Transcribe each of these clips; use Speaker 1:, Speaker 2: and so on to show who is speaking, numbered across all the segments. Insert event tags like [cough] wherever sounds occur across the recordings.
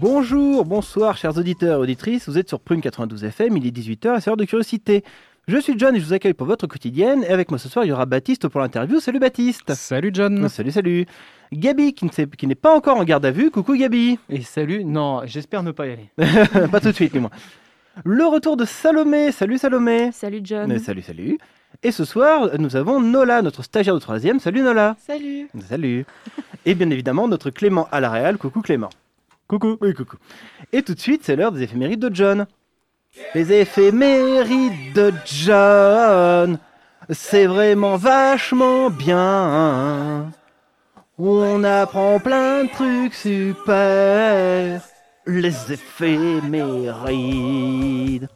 Speaker 1: Bonjour, bonsoir chers auditeurs et auditrices, vous êtes sur Prune 92 FM, il est 18h et c'est l'heure de curiosité. Je suis John et je vous accueille pour votre quotidienne. Et avec moi ce soir il y aura Baptiste pour l'interview. Salut Baptiste.
Speaker 2: Salut John.
Speaker 1: Salut, salut. Gabi qui n'est pas encore en garde à vue, coucou Gabi.
Speaker 2: Et salut, non, j'espère ne pas y aller. [laughs]
Speaker 1: Pas tout de suite, dis-moi. Le retour de Salomé, salut Salomé.
Speaker 3: Salut John.
Speaker 1: Mais Salut, salut. Et ce soir nous avons Nola, notre stagiaire de troisième, salut Nola.
Speaker 3: Salut.
Speaker 1: Salut. Et bien évidemment notre Clément à la Réal, coucou Clément
Speaker 2: Coucou
Speaker 1: Oui, coucou. Et tout de suite, c'est l'heure des éphémérides de John. Les éphémérides de John, c'est vraiment vachement bien. On apprend plein de trucs super. Les éphémérides.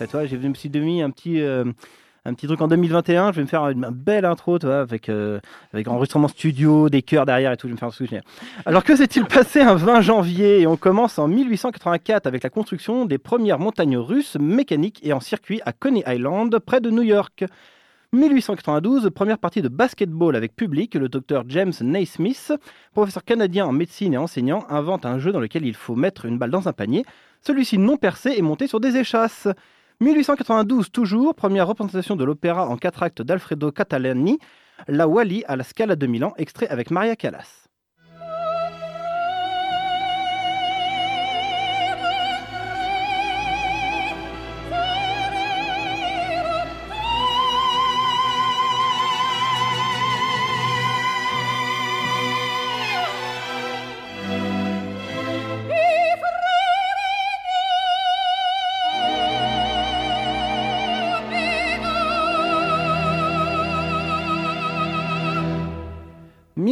Speaker 1: Et toi, j'ai- me suis mis un petit, euh, un petit truc en 2021. Je vais me faire une, belle intro, tu vois, avec, euh, avec enregistrement studio, des chœurs derrière et tout. Je vais me faire un génial. Alors que s'est-il passé un 20 janvier on commence en 1884 avec la construction des premières montagnes russes mécaniques et en circuit à Coney Island, près de New York. 1892, première partie de basketball avec public, le docteur James Naismith, professeur canadien en médecine et enseignant, invente un jeu dans lequel il faut mettre une balle dans un panier. Celui-ci non percé est monté sur des échasses. 1892 toujours, première représentation de l'opéra en quatre actes d'Alfredo Catalani, La Wally à la Scala de Milan, extrait avec Maria Callas. «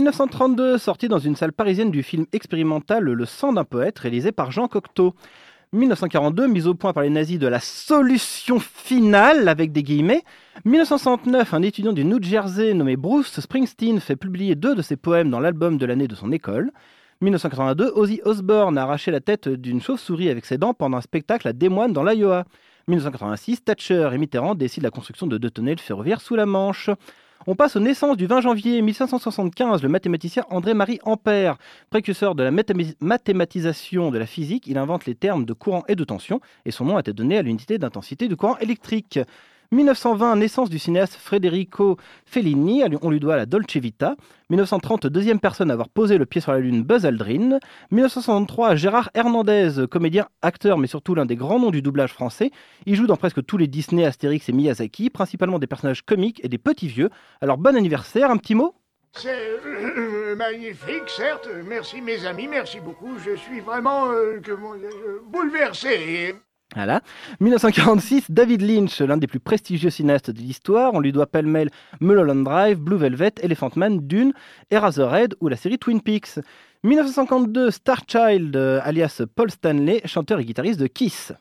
Speaker 1: 1932, sortie dans une salle parisienne du film expérimental Le sang d'un poète, réalisé par Jean Cocteau. 1942, mise au point par les nazis de la solution finale, avec des guillemets. 1969, un étudiant du New Jersey nommé Bruce Springsteen fait publier deux de ses poèmes dans l'album de l'année de son école. 1982, Ozzy Osbourne a la tête d'une chauve-souris avec ses dents pendant un spectacle à Des Moines dans l'Iowa. 1986, Thatcher et Mitterrand décident la construction de deux tunnels ferroviaires sous la Manche. On passe aux naissances du 20 janvier 1575, le mathématicien André-Marie Ampère, précurseur de la mathématisation de la physique, il invente les termes de courant et de tension, et son nom a été donné à l'unité d'intensité du courant électrique. 1920, naissance du cinéaste Federico Fellini, on lui doit la Dolce Vita. 1930, deuxième personne à avoir posé le pied sur la Lune, Buzz Aldrin. 1963, Gérard Hernandez, comédien, acteur, mais surtout l'un des grands noms du doublage français. Il joue dans presque tous les Disney, Astérix et Miyazaki, principalement des personnages comiques et des petits vieux. Alors bon anniversaire, un petit mot?
Speaker 4: C'est euh, magnifique, certes. Merci mes amis, merci beaucoup. Je suis vraiment euh, dirais-je, bouleversé.
Speaker 1: Voilà. 1946, David Lynch, l'un des plus prestigieux cinéastes de l'histoire. On lui doit pêle-mêle Mulholland Drive, Blue Velvet, Elephant Man, Dune, Eraserhead ou la série Twin Peaks. 1952, Starchild, euh, alias Paul Stanley, chanteur et guitariste de Kiss.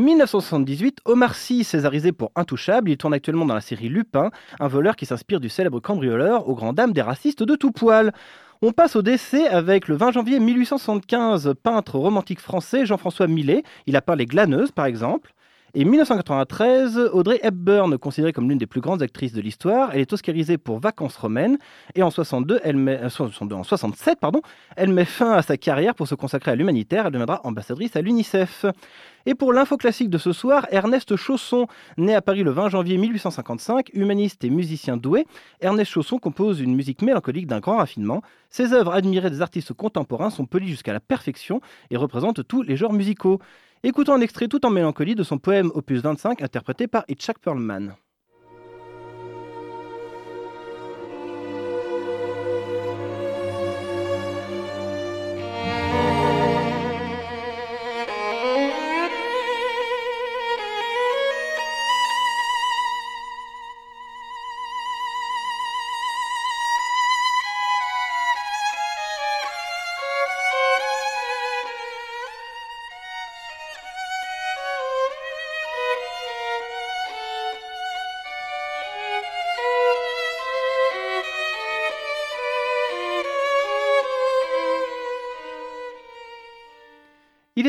Speaker 1: 1978, Omar Sy, césarisé pour Intouchable, il tourne actuellement dans la série Lupin, un voleur qui s'inspire du célèbre cambrioleur aux grandes dames des racistes de tout poil. On passe au décès avec le 20 janvier 1875, peintre romantique français Jean-François Millet. Il a peint Les Glaneuses, par exemple. Et 1993, Audrey Hepburn, considérée comme l'une des plus grandes actrices de l'histoire, elle est oscarisée pour Vacances romaines. Et en 62, elle euh, 62, en 67, pardon, elle met fin à sa carrière pour se consacrer à l'humanitaire. Elle deviendra ambassadrice à l'UNICEF. Et pour l'info classique de ce soir, Ernest Chausson, né à Paris le 20 janvier 1855, humaniste et musicien doué, Ernest Chausson compose une musique mélancolique d'un grand raffinement. Ses œuvres admirées des artistes contemporains sont polies jusqu'à la perfection et représentent tous les genres musicaux. Écoutons un extrait tout en mélancolie de son poème opus 25 interprété par Itchak Perlman.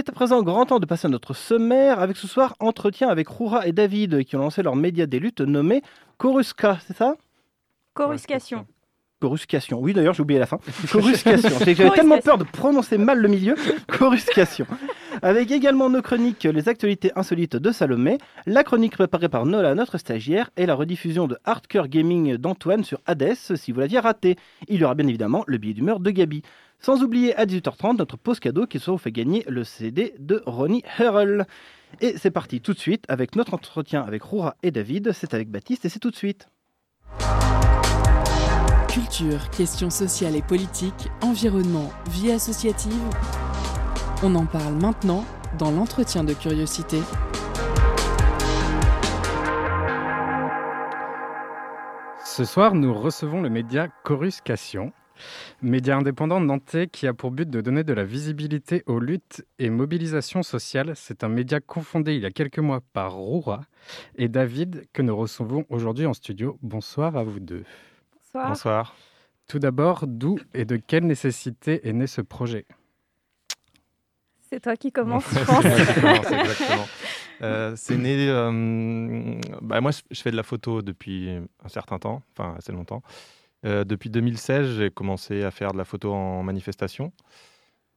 Speaker 1: Est à présent grand temps de passer à notre sommaire avec ce soir entretien avec Roura et David qui ont lancé leur média des luttes nommé Choruska, c'est ça?
Speaker 3: Coruscation.
Speaker 1: Coruscation. Oui, d'ailleurs, j'ai oublié la fin. Coruscation. J'avais tellement peur de prononcer mal le milieu. Coruscation. Avec également nos chroniques Les actualités insolites de Salomé, la chronique préparée par Nola, notre stagiaire, et la rediffusion de Hardcore Gaming d'Antoine sur Hades, si vous l'aviez raté. Il y aura bien évidemment le billet d'humeur de Gabi. Sans oublier à 18h30 notre pause cadeau qui se vous fait gagner le CD de Ronnie Herrell. Et c'est parti tout de suite avec notre entretien avec Roura et David. C'est avec Baptiste et c'est tout de suite.
Speaker 5: Culture, questions sociales et politiques, environnement, vie associative. On en parle maintenant dans l'entretien de curiosité.
Speaker 6: Ce soir, nous recevons le média Coruscation, média indépendant nantais qui a pour but de donner de la visibilité aux luttes et mobilisations sociales. C'est un média confondé il y a quelques mois par Roura et David que nous recevons aujourd'hui en studio. Bonsoir à vous deux.
Speaker 3: Bonsoir.
Speaker 7: Bonsoir.
Speaker 6: Tout d'abord, d'où et de quelle nécessité est né ce projet?
Speaker 3: C'est toi qui commences,
Speaker 7: Ouais, [laughs]
Speaker 3: je pense.
Speaker 7: c'est moi qui commence, exactement. Euh, c'est né. euh, bah, moi, je- je fais de la photo depuis un certain temps, enfin assez longtemps. Euh, depuis 2016, j'ai commencé à faire de la photo en manifestation.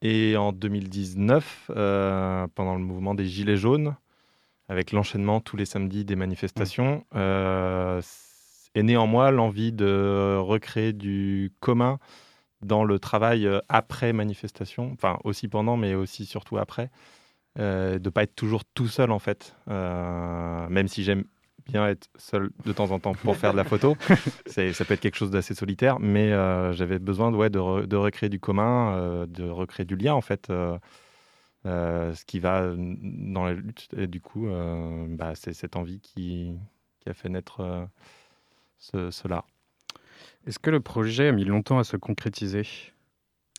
Speaker 7: Et en 2019, euh, pendant le mouvement des Gilets jaunes, avec l'enchaînement tous les samedis des manifestations, euh, est né en moi l'envie de recréer du commun dans le travail euh, après manifestation, enfin aussi pendant, mais aussi surtout après, euh, de pas être toujours tout seul en fait, Euh, même si j'aime bien être seul de temps en temps pour faire de la photo, [laughs] c'est, ça peut être quelque chose d'assez solitaire, mais euh, j'avais besoin de, ouais, de, re- de recréer du commun, euh, de recréer du lien en fait, euh, euh, ce qui va dans la lutte, et du coup, euh, bah, c'est cette envie qui, qui a fait naître euh, ce- cela.
Speaker 6: Est-ce que le projet a mis longtemps à se concrétiser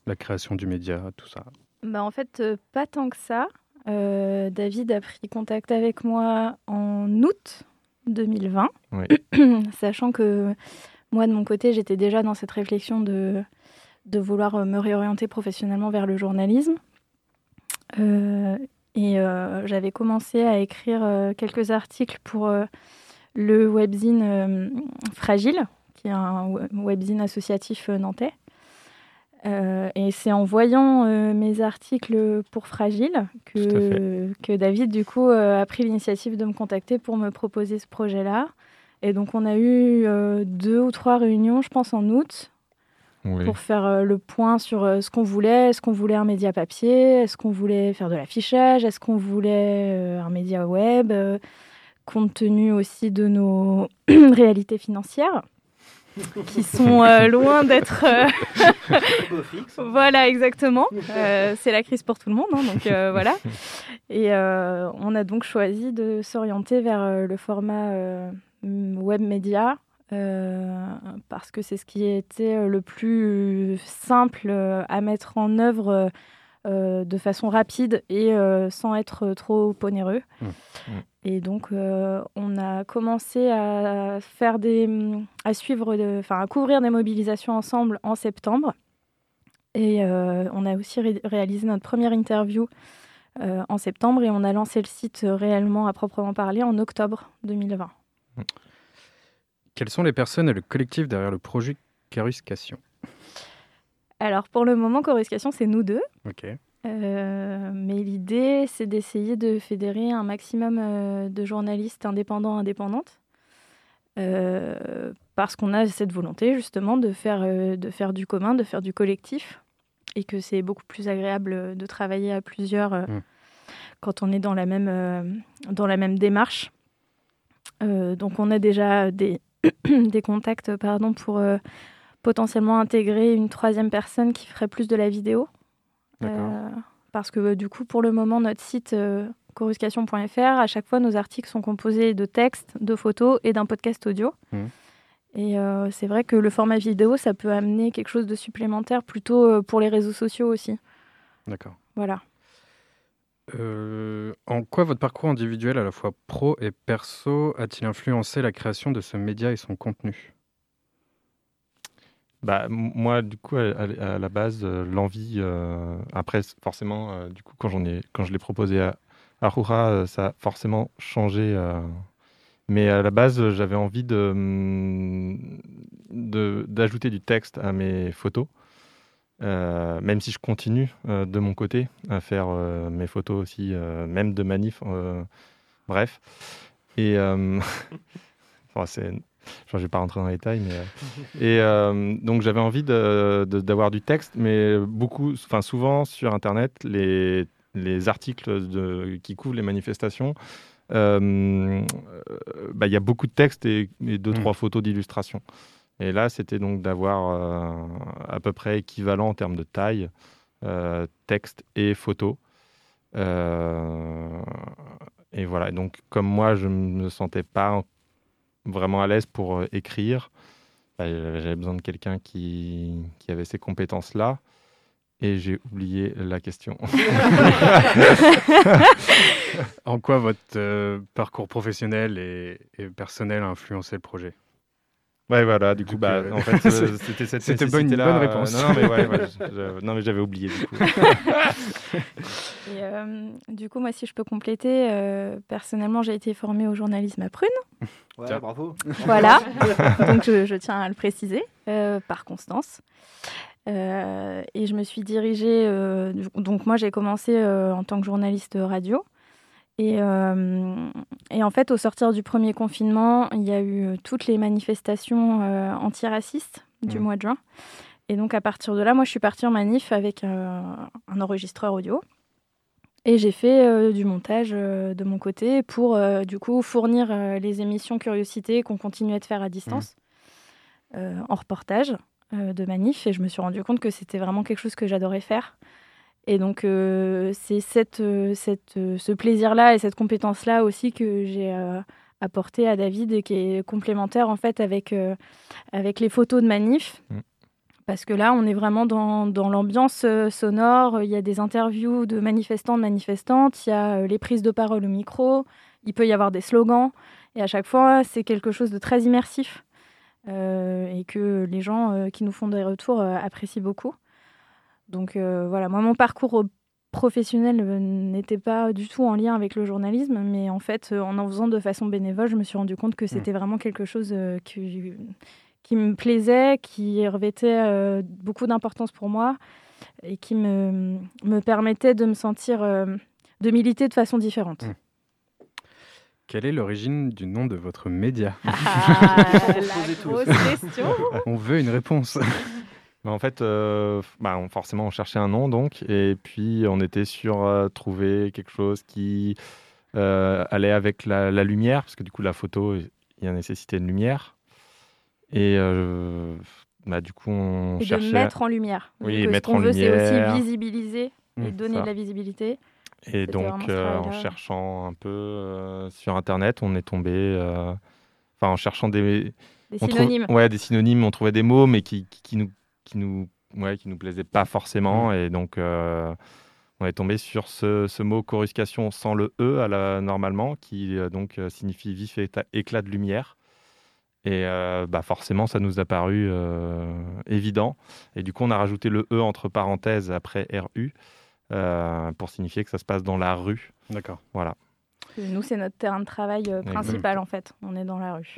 Speaker 6: La création du média, tout ça?
Speaker 3: Bah, en fait, pas tant que ça. Euh, David a pris contact avec moi en août 2020,
Speaker 7: Oui. [clears throat]
Speaker 3: sachant que moi, de mon côté, j'étais déjà dans cette réflexion de, de vouloir euh, me réorienter professionnellement vers le journalisme. Euh, et euh, j'avais commencé à écrire euh, quelques articles pour le webzine Fragile, qui est un we- webzine associatif nantais. Euh, et c'est en voyant euh, mes articles pour Fragile que, que David, du coup, euh, a pris l'initiative de me contacter pour me proposer ce projet-là. Et donc, on a eu deux ou trois réunions, je pense, en août,
Speaker 7: Oui.
Speaker 3: pour faire le point sur ce qu'on voulait. Est-ce qu'on voulait un média papier? Est-ce qu'on voulait faire de l'affichage? Est-ce qu'on voulait un média web? Compte tenu aussi de nos [clears throat] réalités financières, qui sont euh, loin d'être... euh, [laughs] voilà, exactement. Euh, c'est la crise pour tout le monde, hein, donc [laughs] voilà. Et on a donc choisi de s'orienter vers le format web média parce que c'est ce qui était le plus simple à mettre en œuvre de façon rapide et euh, sans être trop onéreux.
Speaker 6: Mmh.
Speaker 7: Mmh.
Speaker 3: Et donc, euh, on a commencé à faire des, à suivre, enfin, à couvrir des mobilisations ensemble en septembre. Et euh, on a aussi ré- réalisé notre première interview euh, en septembre et on a lancé le site euh, réellement à proprement parler en octobre 2020.
Speaker 6: Quelles sont les personnes et le collectif derrière le projet Caruscation
Speaker 3: Alors pour le moment, Coruscation, c'est nous deux.
Speaker 6: Ok.
Speaker 3: Euh, mais l'idée, c'est d'essayer de fédérer un maximum euh, de journalistes indépendants, indépendantes. Euh, parce qu'on a cette volonté justement de faire, de faire du commun, de faire du collectif. Et que c'est beaucoup plus agréable de travailler à plusieurs
Speaker 6: Mm.
Speaker 3: quand on est dans la même, dans la même démarche. Donc on a déjà des, [coughs] des contacts pardon, pour potentiellement intégrer une troisième personne qui ferait plus de la vidéo. Euh, parce que du coup, pour le moment, notre site euh, coruscation.fr, à chaque fois, nos articles sont composés de textes, de photos et d'un podcast audio.
Speaker 6: Mhm.
Speaker 3: Et euh, c'est vrai que le format vidéo, ça peut amener quelque chose de supplémentaire plutôt pour les réseaux sociaux aussi.
Speaker 6: D'accord.
Speaker 3: Voilà.
Speaker 6: En quoi votre parcours individuel, à la fois pro et perso, a-t-il influencé la création de ce média et son contenu?
Speaker 7: Bah, moi, du coup, à, la base, euh, l'envie, euh, après, forcément, euh, du coup, quand, ai, quand je l'ai proposé à, à ça a forcément changé. mais à la base, j'avais envie de, de- d'ajouter du texte à mes photos, même si je continue de mon côté à faire mes photos aussi, même de manif, bref. Et [laughs] c'est Enfin, je vais pas rentrer dans les détails, mais euh, et euh, donc j'avais envie d'avoir du texte, mais beaucoup, enfin souvent sur Internet, les, les articles de- qui couvrent les manifestations, euh, euh, bah, il y a beaucoup de textes et, et deux
Speaker 6: Mm.
Speaker 7: trois photos d'illustration. Et là, c'était donc d'avoir euh, à peu près équivalent en termes de taille, euh, texte et photo. Euh, et voilà. Donc, comme moi, je ne me sentais pas vraiment à l'aise pour euh, écrire, bah, j'avais j'avais besoin de quelqu'un qui, qui avait ces compétences-là. Et j'ai oublié la question. [laughs] [laughs]
Speaker 6: En quoi votre euh, parcours professionnel et, et personnel a influencé le projet?
Speaker 7: Ouais, voilà, du coup, bah,
Speaker 6: euh,
Speaker 7: en fait, [laughs] euh, c'était cette
Speaker 6: c'était bonne- une bonne
Speaker 7: euh,
Speaker 6: réponse.
Speaker 7: non, mais ouais, ouais, [laughs] je- je- non, mais j'avais oublié, du coup. [laughs]
Speaker 3: Et, euh, du coup, moi, si je peux compléter, euh, personnellement, j'ai été formée au journalisme à Prune.
Speaker 1: Ouais,
Speaker 6: Tiens.
Speaker 1: bravo.
Speaker 3: Voilà, donc je, je tiens à le préciser, euh, par Constance. Euh, et je me suis dirigée, euh, donc moi j'ai commencé euh, en tant que journaliste radio. Et, euh, et en fait, au sortir du premier confinement, il y a eu euh, toutes les manifestations euh, antiracistes du
Speaker 6: Mhm.
Speaker 3: mois de juin. Et donc à partir de là, moi je suis partie en manif avec euh, un enregistreur audio. Et j'ai fait du montage de mon côté pour du coup fournir les émissions Curiosité qu'on continuait de faire à distance euh, en reportage de manif. Et je me suis rendu compte que c'était vraiment quelque chose que j'adorais faire. Et donc euh, c'est cette, euh, cette, euh, ce plaisir-là et cette compétence-là aussi que j'ai euh, apporté à David et qui est complémentaire en fait avec, euh, avec les photos de manif.
Speaker 7: Mm.
Speaker 3: Parce que là, on est vraiment dans, dans l'ambiance sonore. Il y a des interviews de manifestants, de manifestantes. Il y a les prises de parole au micro. Il peut y avoir des slogans. Et à chaque fois, c'est quelque chose de très immersif. et que les gens qui nous font des retours apprécient beaucoup. Donc euh, voilà, moi, mon parcours euh, professionnel euh, n'était pas du tout en lien avec le journalisme. Mais en fait, en en faisant de façon bénévole, je me suis rendu compte que c'était vraiment quelque chose euh, qui, qui me plaisait, qui revêtait euh, beaucoup d'importance pour moi et qui me, me permettait de me sentir, euh, de militer de façon différente.
Speaker 6: Mm. Quelle est l'origine du nom de votre média?
Speaker 3: Ah, [laughs] la grosse question [laughs]
Speaker 6: On veut une réponse. [laughs]
Speaker 7: Mais en fait, euh, bah, on- forcément, on cherchait un nom, donc, et puis on était sur euh, trouver quelque chose qui euh, allait avec la, la lumière, parce que du coup, la photo, il y a nécessité de lumière. Et euh, bah, du coup, on
Speaker 3: Et
Speaker 7: cherchait.
Speaker 3: de mettre en lumière.
Speaker 7: Oui,
Speaker 3: Donc,
Speaker 7: mettre
Speaker 3: ce
Speaker 7: en
Speaker 3: veut, c'est
Speaker 7: lumière.
Speaker 3: aussi visibiliser et
Speaker 6: Mm,
Speaker 3: donner
Speaker 7: ça.
Speaker 3: de la visibilité.
Speaker 7: Et donc, euh, en cherchant un peu euh, sur Internet, on est tombé. Enfin, en cherchant des.
Speaker 3: Des synonymes.
Speaker 7: ouais, des synonymes. On trouvait des mots, mais qui, qui, qui nous, qui nous, ouais, qui nous plaisaient pas forcément. Et donc, euh, on est tombé sur ce, ce mot coruscation sans le e à la, normalement, qui euh, donc euh, signifie vif éclat de lumière. Et euh, bah forcément, ça nous a paru euh, évident. Et du coup, on a rajouté le e entre parenthèses après RU euh, pour signifier que ça se passe dans la rue.
Speaker 6: D'accord.
Speaker 7: Voilà.
Speaker 3: Nous, c'est notre terrain de travail principal, en fait. On est dans la rue.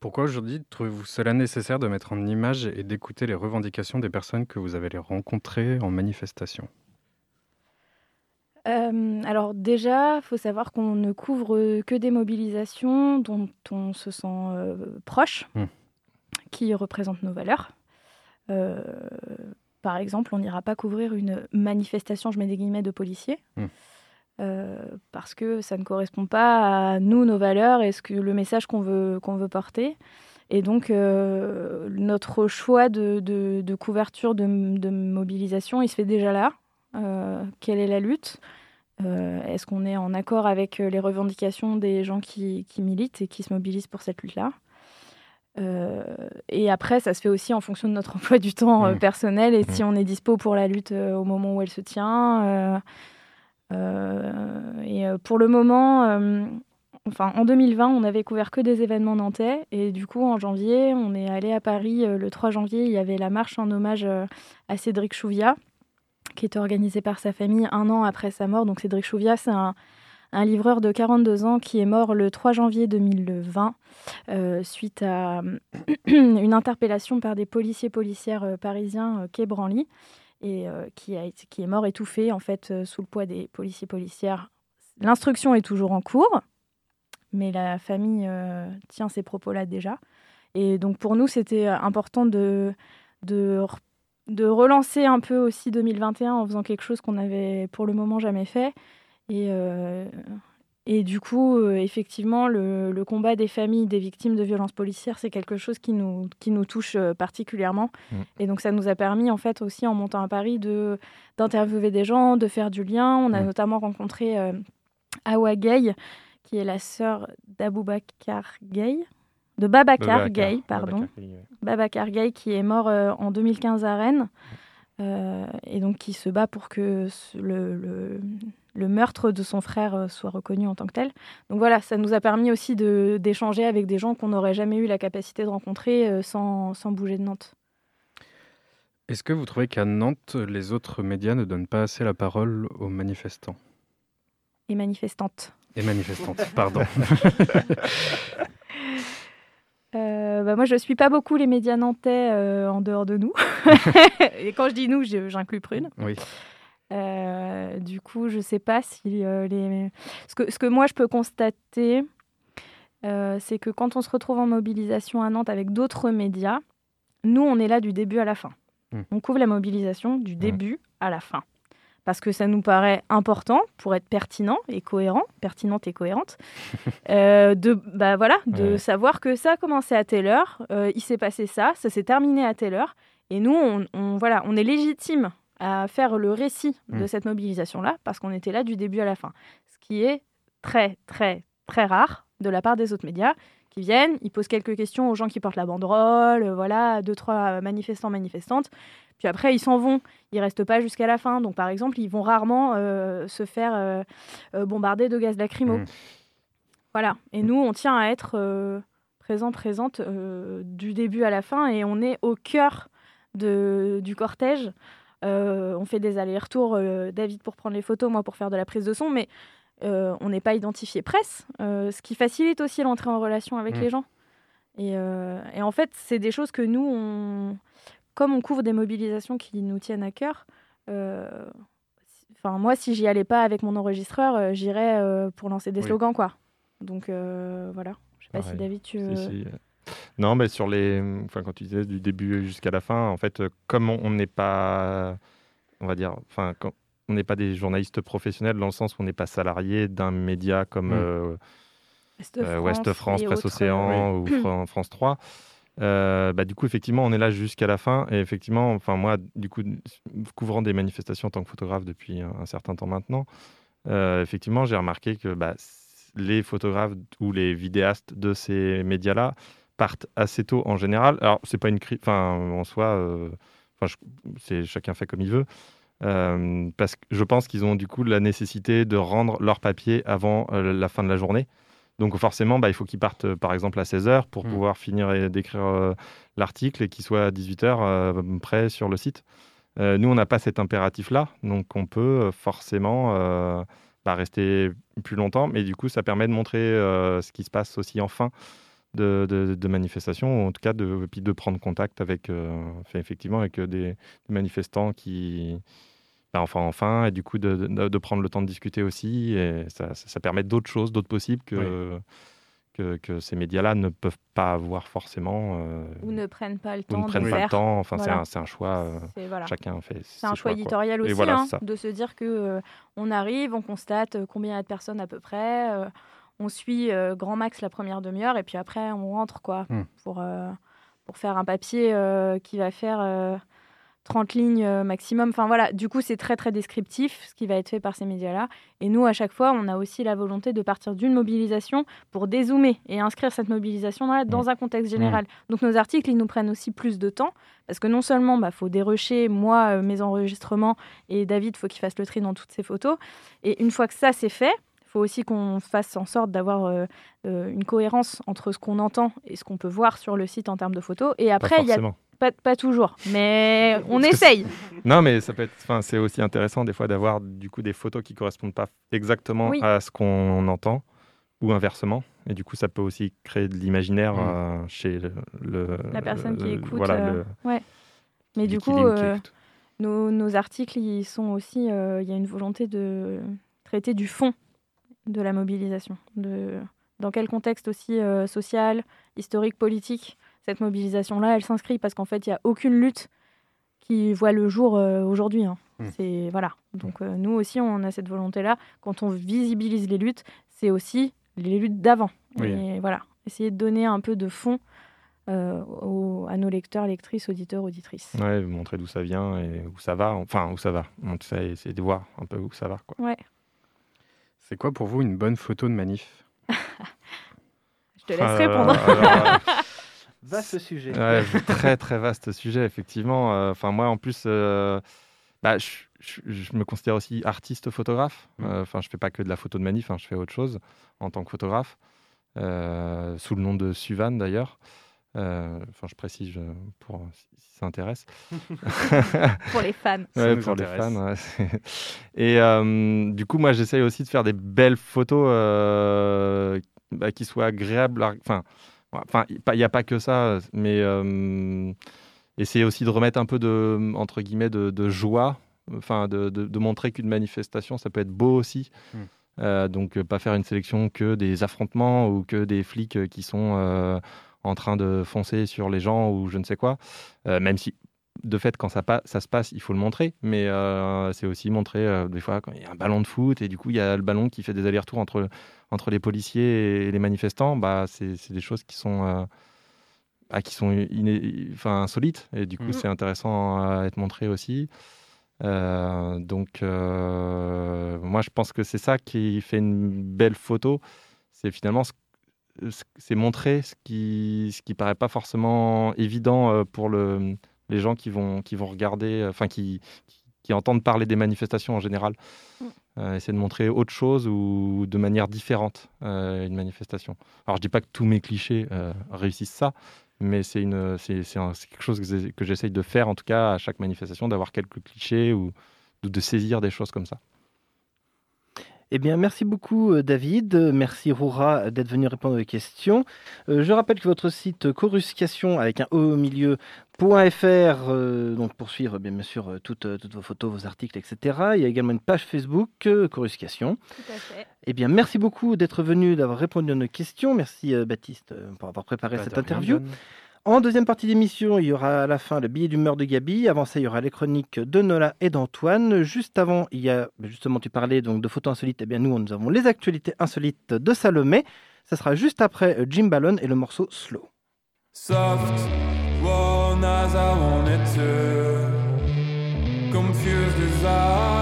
Speaker 6: Pourquoi aujourd'hui trouvez-vous cela nécessaire de mettre en image et d'écouter les revendications des personnes que vous avez rencontrées en manifestation?
Speaker 3: Euh, alors déjà, il faut savoir qu'on ne couvre que des mobilisations dont on se sent euh, proche,
Speaker 6: Mm.
Speaker 3: qui représentent nos valeurs. Euh, par exemple, on n'ira pas couvrir une manifestation, je mets des guillemets, de policiers,
Speaker 6: Mm.
Speaker 3: Euh, parce que ça ne correspond pas à nous, nos valeurs et ce que, le message qu'on veut, qu'on veut porter. Et donc, euh, notre choix de, de- de couverture de, de mobilisation, il se fait déjà là. Euh, quelle est la lutte? Euh, Est-ce qu'on est en accord avec les revendications des gens qui, qui militent et qui se mobilisent pour cette lutte-là? Et après, ça se fait aussi en fonction de notre [laughs] emploi du temps
Speaker 6: Mmh.
Speaker 3: personnel et
Speaker 7: Mmh.
Speaker 3: si on est dispo pour la lutte au moment où elle se tient. Euh, et euh, pour le moment, euh, enfin en 2020, on n'avait couvert que des événements nantais et du coup en janvier, on est allé à Paris le 3 janvier. Il y avait la marche en hommage à Cédric Chouviat qui était organisée par sa famille un an après sa mort. Donc Cédric Chouviat, c'est un, livreur de 42 ans qui est mort le 3 janvier 2020 euh, suite à [clears throat] une interpellation par des policiers policières parisiens euh, Branly et euh, qui, a qui est mort étouffé en fait euh, sous le poids des policiers policières. L'instruction est toujours en cours, mais la famille euh, tient ces propos-là déjà. Et donc pour nous, c'était important de, de, de relancer un peu aussi 2021 en faisant quelque chose qu'on n'avait pour le moment jamais fait. Et, et du coup, euh, effectivement, le, le combat des familles des victimes de violences policières, c'est quelque chose qui nous, qui nous touche euh, particulièrement.
Speaker 7: Mm.
Speaker 3: Et donc, ça nous a permis, en fait, aussi en montant à Paris, de, d'interviewer des gens, de faire du lien. On a
Speaker 7: Mm.
Speaker 3: notamment rencontré euh, Awa Gay, qui est la sœur d'Aboubacar Gay, de Babacar Gay, pardon.
Speaker 7: Babacar Gay, ouais.
Speaker 3: Babacar Gay qui est mort euh, en 2015 à Rennes euh, et donc qui se bat pour que le- le meurtre de son frère euh, soit reconnu en tant que tel. Donc voilà, ça nous a permis aussi de- d'échanger avec des gens qu'on n'aurait jamais eu la capacité de rencontrer euh, sans, sans bouger de Nantes.
Speaker 6: Est-ce que vous trouvez qu'à Nantes, les autres médias ne donnent pas assez la parole aux manifestants?
Speaker 3: Et manifestantes.
Speaker 6: Et manifestantes, [laughs] pardon. [laughs]
Speaker 3: Euh, bah moi, je suis pas beaucoup les médias nantais euh, en dehors de nous. [laughs] et quand je dis nous, j'inclus Prune.
Speaker 6: oui.
Speaker 3: Euh, du coup, je sais pas si euh, les. Ce que, ce que moi je peux constater, euh, c'est que quand on se retrouve en mobilisation à Nantes avec d'autres médias, nous on est là du début à la fin.
Speaker 6: Mm.
Speaker 3: On couvre la mobilisation du début à la fin. Parce que ça nous paraît important pour être pertinent et cohérent, pertinente et cohérente, [laughs] euh, de, bah voilà, de
Speaker 7: Ouais.
Speaker 3: savoir que ça a commencé à telle heure, il s'est passé ça, ça s'est terminé à telle heure, et nous, on, on- voilà, on est légitime à faire le récit de
Speaker 7: Mm.
Speaker 3: cette mobilisation-là parce qu'on était là du début à la fin. Ce qui est très, très, très rare de la part des autres médias qui viennent, ils posent quelques questions aux gens qui portent la banderole, voilà, deux, trois manifestants, manifestantes. Puis après, ils s'en vont. Ils restent pas jusqu'à la fin. Donc, par exemple, ils vont rarement euh, se faire euh, euh, bombarder de gaz lacrymo.
Speaker 6: Mm.
Speaker 3: Voilà. Et nous, on tient à être euh, présent, présente du début à la fin et on est au cœur de, du cortège. Euh, on fait des allers-retours, euh, David pour prendre les photos, moi pour faire de la prise de son, mais euh, on n'est pas identifié presse, ce qui facilite aussi l'entrée en relation avec
Speaker 6: Mm.
Speaker 3: les gens. Et, et en fait, c'est des choses que nous, on, comme on couvre des mobilisations qui nous tiennent à cœur, enfin moi, si j'y allais pas avec mon enregistreur, euh, j'irais euh, pour lancer des
Speaker 6: Oui.
Speaker 3: slogans, quoi. Donc euh, voilà. Je sais pas si. David, tu.
Speaker 7: Si, si. Non, mais sur les. Enfin, quand tu disais du début jusqu'à la fin, en fait, euh, comme on n'est pas. On va dire. Enfin, quand- on n'est pas des journalistes professionnels dans le sens où on n'est pas salarié d'un média comme
Speaker 6: Mm.
Speaker 7: euh,
Speaker 3: Ouest
Speaker 7: euh, Ouest France, Presse
Speaker 3: autres,
Speaker 7: Océan ou [clears throat] Fran- France 3. Euh, bah, du coup, effectivement, on est là jusqu'à la fin. Et effectivement, enfin, moi, du coup, couvrant des manifestations en tant que photographe depuis un, un certain temps maintenant, euh, effectivement, j'ai remarqué que bah, les photographes ou les vidéastes de ces médias-là partent assez tôt en général. Alors, c'est pas une cri- enfin, en soi, euh, enfin, c'est chacun fait comme il veut. Euh, parce que je pense qu'ils ont du coup la nécessité de rendre leur papier avant euh, la fin de la journée. Donc forcément, bah, il faut qu'ils partent par exemple à 16h pour
Speaker 6: Mm.
Speaker 7: pouvoir finir et d'écrire l'article et qu'il soit à 18h prêt sur le site. Nous, on n'a pas cet impératif-là, donc on peut forcément bah, rester plus longtemps, mais du coup, ça permet de montrer ce qui se passe aussi en fin de, de, de manifestation, ou en tout cas de, puis de prendre contact avec, euh, enfin, effectivement, avec euh, des, des manifestants qui, bah, enfin, enfin, et du coup de, de- de prendre le temps de discuter aussi, et ça, ça, ça permet d'autres choses, d'autres possibles que, que, que ces médias-là ne peuvent pas avoir forcément, euh,
Speaker 3: Ou ne prennent pas le
Speaker 7: ou
Speaker 3: temps
Speaker 7: ne prennent
Speaker 3: de
Speaker 7: pas
Speaker 3: faire.
Speaker 7: le temps. Enfin, c'est
Speaker 3: Voilà.
Speaker 7: un, c'est un choix. euh,
Speaker 3: voilà.
Speaker 7: Chacun fait.
Speaker 3: C'est un choix éditorial aussi,
Speaker 7: voilà,
Speaker 3: hein, de se dire que euh, on arrive, on constate combien il y a de personnes à peu près, euh, on suit euh, grand max la première demi-heure et puis après on rentre quoi
Speaker 6: Hmm.
Speaker 3: pour, euh, pour faire un papier euh, qui va faire euh, 30 lignes maximum. Enfin voilà, du coup c'est très très descriptif ce qui va être fait par ces médias-là. Et nous à chaque fois on a aussi la volonté de partir d'une mobilisation pour dézoomer et inscrire cette mobilisation dans, la- dans un contexte général. Donc nos articles ils nous prennent aussi plus de temps parce que non seulement il bah, faut dérocher moi mes enregistrements et David faut qu'il fasse le tri dans toutes ces photos. Et une fois que ça c'est fait, il faut aussi qu'on fasse en sorte d'avoir euh, euh, une cohérence entre ce qu'on entend et ce qu'on peut voir sur le site en termes de photos. Et après, il y a pas, pas toujours, mais [laughs] on essaye.
Speaker 7: Non, mais ça peut être. Enfin, c'est aussi intéressant des fois d'avoir du coup des photos qui correspondent pas exactement
Speaker 3: Oui.
Speaker 7: à ce qu'on entend ou inversement. Et du coup, ça peut aussi créer de l'imaginaire
Speaker 6: Mm.
Speaker 7: euh, chez le, le-
Speaker 3: La personne qui écoute,
Speaker 7: Voilà.
Speaker 3: euh, ouais. Mais du coup, euh, nos, nos articles, ils sont aussi, il y a une volonté de traiter du fond de la mobilisation, de dans quel contexte aussi euh, social, historique, politique cette mobilisation-là, elle s'inscrit parce qu'en fait, il n'y a aucune lutte qui voit le jour euh, aujourd'hui. hein.
Speaker 6: Mm.
Speaker 3: C'est voilà. Donc euh, nous aussi, on a cette volonté-là. Quand on visibilise les luttes, c'est aussi les luttes d'avant.
Speaker 6: Oui.
Speaker 3: Et voilà, essayer de donner un peu de fond euh, aux- à nos lecteurs, lectrices, auditeurs, auditrices.
Speaker 7: Ouais, montrer d'où ça vient et où ça va. Enfin, où ça va. On essayer de voir un peu où ça va. Quoi.
Speaker 3: Ouais.
Speaker 6: C'est quoi pour vous une bonne photo de manif?
Speaker 3: Je te laisse
Speaker 7: Euh,
Speaker 3: répondre.
Speaker 7: alors, [laughs]
Speaker 1: Vaste sujet.
Speaker 7: Ouais, très très vaste sujet, effectivement. Euh, Enfin, moi, en plus, euh, bah, je, je- je me considère aussi artiste photographe.
Speaker 6: Mm.
Speaker 7: Euh, Enfin, je fais pas que de la photo de manif, hein, je fais autre chose en tant que photographe, euh, sous le nom de Suvan d'ailleurs. Euh, Enfin, je précise euh, pour si si ça intéresse. [laughs]
Speaker 3: Pour les fans.
Speaker 7: Ouais, pour les fans. ouais, Et euh, du coup, moi, j'essaye aussi de faire des belles photos euh, bah, qui soient agréables. à- Enfin, enfin, il n'y a pas que ça, mais euh, essayer aussi de remettre un peu de entre guillemets de, de joie. Enfin, de, de- de montrer qu'une manifestation, ça peut être beau aussi.
Speaker 6: Mm.
Speaker 7: Euh, donc, euh, pas faire une sélection que des affrontements ou que des flics euh, qui sont euh, en train de foncer sur les gens ou je ne sais quoi. Euh, même si de fait, quand ça, pa- ça se passe, il faut le montrer, mais euh, c'est aussi montrer euh, des fois quand il y a un ballon de foot et du coup il y a le ballon qui fait des allers-retours entre, entre les policiers et les manifestants, bah, c'est des choses qui sont, ah, qui sont iné- enfin, insolites et du coup
Speaker 6: Mhm.
Speaker 7: c'est intéressant à être montré aussi. Euh, donc euh, moi je pense que c'est ça qui fait une belle photo, c'est finalement ce- c'est montrer ce qui ce qui paraît pas forcément évident euh, pour le les gens qui vont, qui vont regarder, euh, enfin qui, qui, qui entendent parler des manifestations en général.
Speaker 3: Mm.
Speaker 7: Euh, essayer de montrer autre chose ou de manière différente euh, une manifestation. Alors je dis pas que tous mes clichés euh, réussissent ça, mais c'est une, c'est, quelque chose que j'essaye de faire en tout cas à chaque manifestation, d'avoir quelques clichés ou, ou de saisir des choses comme ça.
Speaker 1: Eh bien, merci beaucoup euh, David, merci Roura d'être venu répondre aux questions. Euh, je rappelle que votre site euh, Coruscation avec un O au milieu .fr, euh, donc pour suivre bien sûr euh, toutes, toutes vos photos, vos articles, etc. Il y a également une page Facebook euh, Coruscation.
Speaker 3: Tout à fait.
Speaker 1: Eh bien, merci beaucoup d'être venu, d'avoir répondu à nos questions. Merci euh, Baptiste pour avoir préparé
Speaker 6: Bah,
Speaker 1: cette interview. En deuxième partie d'émission, il y aura à la fin le billet d'humeur de Gabi. Avant ça, il y aura les chroniques de Nola et d'Antoine. Juste avant, il y a, ben, justement, tu parlais donc de photos insolites. Eh bien, nous, nous avons les actualités insolites de Salomé. Ça sera juste après euh, Jim Ballon et le morceau Slow.
Speaker 8: Soft, as I wanted to. Confused as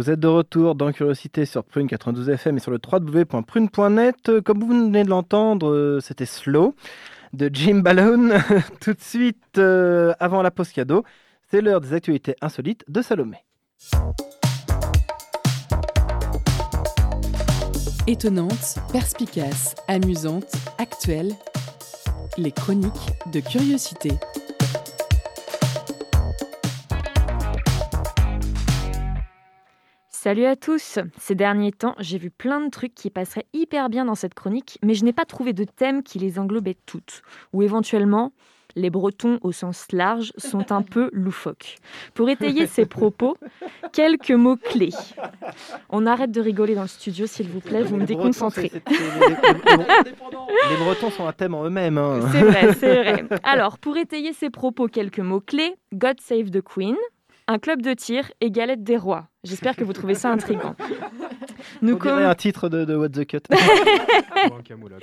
Speaker 1: Vous êtes de retour dans Curiosité sur Prune 92 FM et sur le www.prune.net. Comme vous venez de l'entendre, euh, c'était Slow de Jim Ballone. [laughs] Tout de suite, euh, avant la pause cadeau, c'est l'heure des actualités insolites de Salomé.
Speaker 5: Étonnante, perspicace, amusante, actuelle. Les chroniques de curiosité.
Speaker 9: Salut à tous Ces derniers temps, j'ai vu plein de trucs qui passeraient hyper bien dans cette chronique, mais je n'ai pas trouvé de thème qui les englobait toutes. Ou éventuellement, les Bretons au sens large sont un peu [laughs] loufoques. Pour étayer ces propos, quelques mots-clés. On arrête de rigoler dans le studio, s'il vous plaît, vous me déconcentrez. [laughs]
Speaker 1: Les Bretons sont un thème en eux-mêmes. hein.
Speaker 9: C'est vrai, c'est vrai. [laughs] Alors, pour étayer ces propos, quelques mots-clés. God Save the Queen, un club de tir et galette des rois. J'espère que vous trouvez ça intriguant. [laughs] Nous,
Speaker 1: On dirait
Speaker 9: com-
Speaker 1: un titre de, de What the Cut. [laughs]
Speaker 6: Ou un camoulox.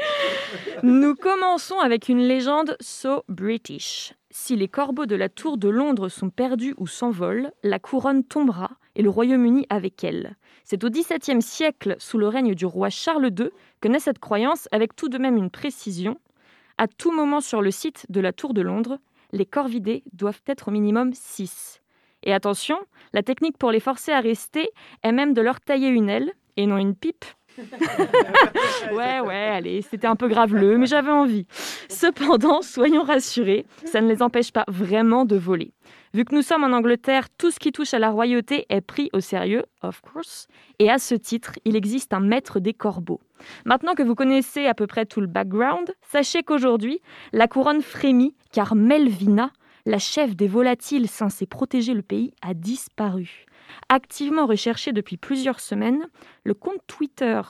Speaker 9: Nous commençons avec une légende so British. Si les corbeaux de la tour de Londres sont perdus ou s'envolent, la couronne tombera et le Royaume-Uni avec elle. C'est au XVIIe siècle, sous le règne du roi Charles II, que naît cette croyance avec tout de même une précision. À tout moment sur le site de la tour de Londres, les corvidés doivent être au minimum 6. Et attention, la technique pour les forcer à rester est même de leur tailler une aile et non une pipe. [laughs] ouais, ouais, allez, c'était un peu graveleux, mais j'avais envie. Cependant, soyons rassurés, ça ne les empêche pas vraiment de voler. Vu que nous sommes en Angleterre, tout ce qui touche à la royauté est pris au sérieux, of course, et à ce titre, il existe un maître des corbeaux. Maintenant que vous connaissez à peu près tout le background, sachez qu'aujourd'hui, la couronne frémit car Melvina, la chef des volatiles censée protéger le pays, a disparu. Activement recherchée depuis plusieurs semaines, le compte Twitter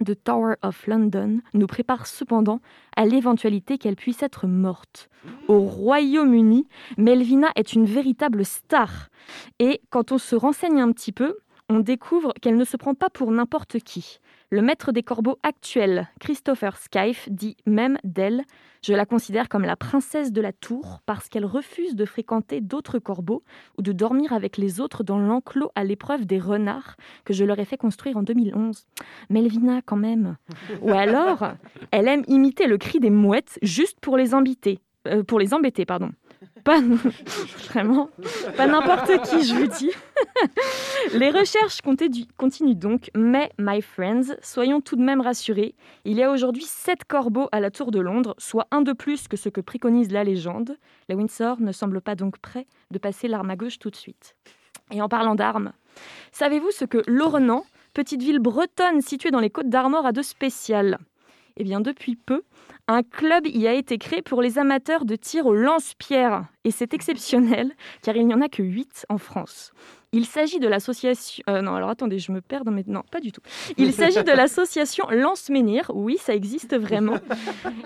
Speaker 9: de Tower of London nous prépare cependant à l'éventualité qu'elle puisse être morte. Au Royaume-Uni, Melvina est une véritable star. Et quand on se renseigne un petit peu, on découvre qu'elle ne se prend pas pour n'importe qui. Le maître des corbeaux actuel, Christopher Skyfe, dit même d'elle Je la considère comme la princesse de la tour parce qu'elle refuse de fréquenter d'autres corbeaux ou de dormir avec les autres dans l'enclos à l'épreuve des renards que je leur ai fait construire en 2011. Melvina, quand même. Ou alors, elle aime imiter le cri des mouettes juste pour les embêter. Euh, embêter, pardon. Pas [laughs] vraiment, pas n'importe qui, je vous dis. [laughs] les recherches conti- continuent donc, mais, my friends, soyons tout de même rassurés. Il y a aujourd'hui 7 corbeaux à la Tour de Londres, soit un de plus que ce que préconise la légende. Les Windsor ne semblent pas donc prêts de passer l'arme à gauche tout de suite. Et en parlant d'armes, savez-vous ce que Lornan, petite ville bretonne située dans les Côtes d'Armor, a de spécial? Eh bien, depuis peu, un club y a été créé pour les amateurs de tir au lance-pierre. Et c'est exceptionnel, [laughs] car il n'y en a que 8 en France. Il s'agit de l'association... euh, non, alors attendez, je me perds dans mes... Non, pas du tout. Il s'agit de l'association Lance-Menhir. Oui, ça existe vraiment.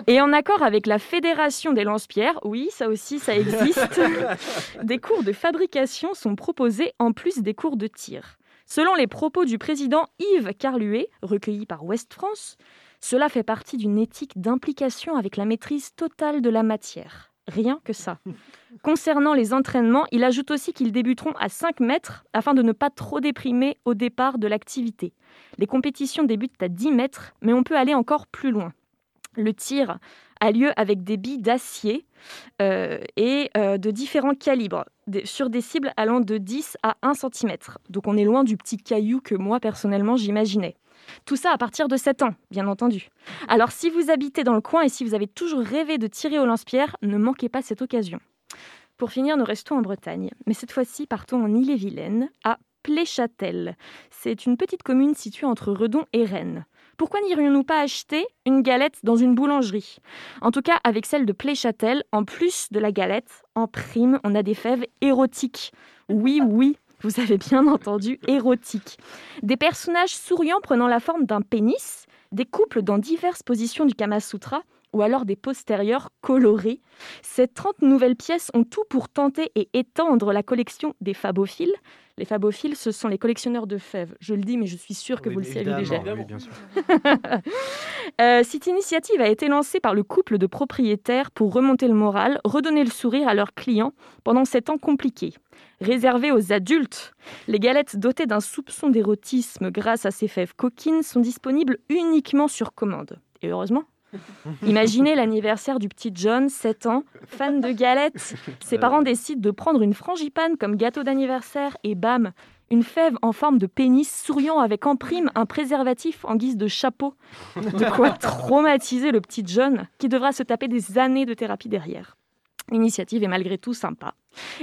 Speaker 9: Et en accord avec la Fédération des lance-pierres, oui, ça aussi, ça existe. [laughs] Des cours de fabrication sont proposés en plus des cours de tir. Selon les propos du président Yves Carluet, recueillis par Ouest France, cela fait partie d'une éthique d'implication avec la maîtrise totale de la matière. Rien que ça. [laughs] Concernant les entraînements, il ajoute aussi qu'ils débuteront à 5 mètres afin de ne pas trop déprimer au départ de l'activité. Les compétitions débutent à 10 mètres, mais on peut aller encore plus loin. Le tir a lieu avec des billes d'acier euh, et euh, de différents calibres, sur des cibles allant de 10 à 1 cm. Donc on est loin du petit caillou que moi personnellement j'imaginais. Tout ça à partir de 7 ans, bien entendu. Alors si vous habitez dans le coin et si vous avez toujours rêvé de tirer au lance-pierre, ne manquez pas cette occasion. Pour finir, nous restons en Bretagne, mais cette fois-ci partons en Ille-et-Vilaine, à Pléchâtel. C'est une petite commune située entre Redon et Rennes. Pourquoi n'irions-nous pas acheter une galette dans une boulangerie? En tout cas, avec celle de Pléchâtel, en plus de la galette, en prime, on a des fèves érotiques. Oui, oui, vous avez bien entendu, érotiques. Des personnages souriants prenant la forme d'un pénis, des couples dans diverses positions du Kama Sutra, ou alors des postérieurs colorés. Ces 30 nouvelles pièces ont tout pour tenter et étendre la collection des fabophiles. Les fabophiles, ce sont les collectionneurs de fèves. Je le dis, mais je suis sûre que
Speaker 2: Oui,
Speaker 9: vous le savez déjà.
Speaker 2: évidemment, oui, bien sûr. [laughs]
Speaker 9: Euh, cette initiative a été lancée par le couple de propriétaires pour remonter le moral, redonner le sourire à leurs clients pendant ces temps compliqués. Réservées aux adultes, les galettes dotées d'un soupçon d'érotisme grâce à ces fèves coquines sont disponibles uniquement sur commande. Et heureusement. [laughs] Imaginez l'anniversaire du petit John, 7 ans, fan de galettes. Ses parents décident de prendre une frangipane comme gâteau d'anniversaire et bam, une fève en forme de pénis souriant avec en prime un préservatif en guise de chapeau. De quoi [laughs] traumatiser le petit John qui devra se taper des années de thérapie derrière. L'initiative est malgré tout sympa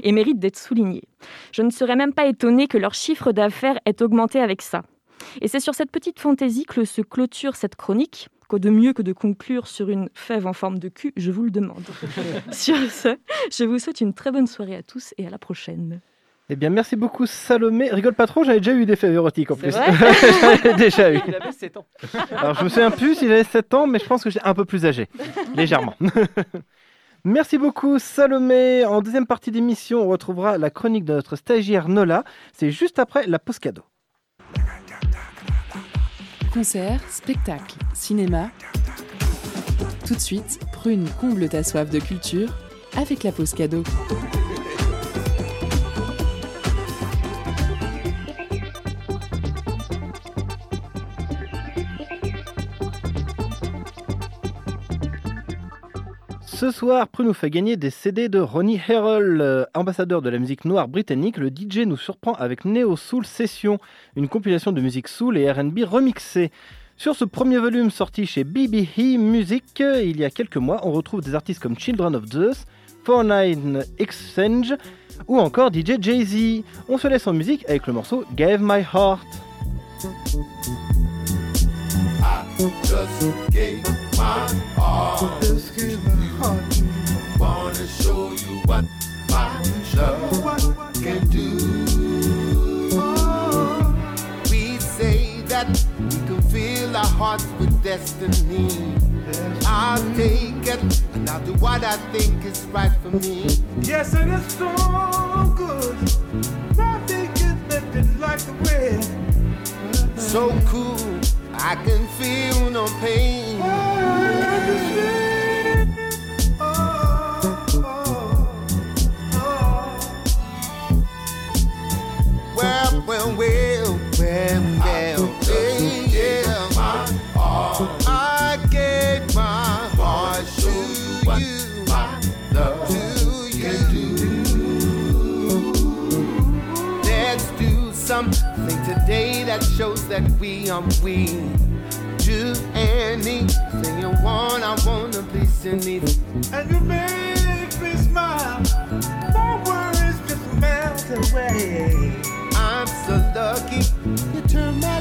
Speaker 9: et mérite d'être soulignée. Je ne serais même pas étonnée que leur chiffre d'affaires ait augmenté avec ça. Et c'est sur cette petite fantaisie que se clôture cette chronique. Quoi de mieux que de conclure sur une fève en forme de cul, je vous le demande. [laughs] sur ce, je vous souhaite une très bonne soirée à tous et à la prochaine.
Speaker 1: Eh bien, merci beaucoup Salomé. Rigole pas trop, j'avais déjà eu des faits érotiques en plus. [laughs] j'avais déjà eu.
Speaker 2: Il avait 7 ans.
Speaker 1: Alors, je me souviens plus si j'avais 7 ans, mais je pense que j'étais un peu plus âgé. Légèrement. [laughs] Merci beaucoup Salomé. En deuxième partie d'émission, on retrouvera la chronique de notre stagiaire Nola. C'est juste après la pause cadeau.
Speaker 5: Concerts, spectacles, cinéma. Tout de suite, Prune comble ta soif de culture avec la pause cadeau.
Speaker 1: Ce soir, Prue nous fait gagner des CD de Ronnie Herrell, euh, ambassadeur de la musique noire britannique. Le DJ nous surprend avec Neo Soul Session, une compilation de musique soul et R&B remixée. Sur ce premier volume sorti chez BBE Music, euh, il y a quelques mois, on retrouve des artistes comme Children of Zeus, 49 Exchange ou encore DJ Jay-Z. On se laisse en musique avec le morceau Gave My Heart.
Speaker 10: Gave my heart. Hearts with destiny. I'll take it and I'll do what I think is right for me. Yes, and it's so good. Nothing is lifted like the wind. So cool, I can feel no pain. Well, well, well, Um, something today that shows that we are we. Do anything you want, I wanna please need. And you make me smile. My worries just melt away. I'm so lucky you turned my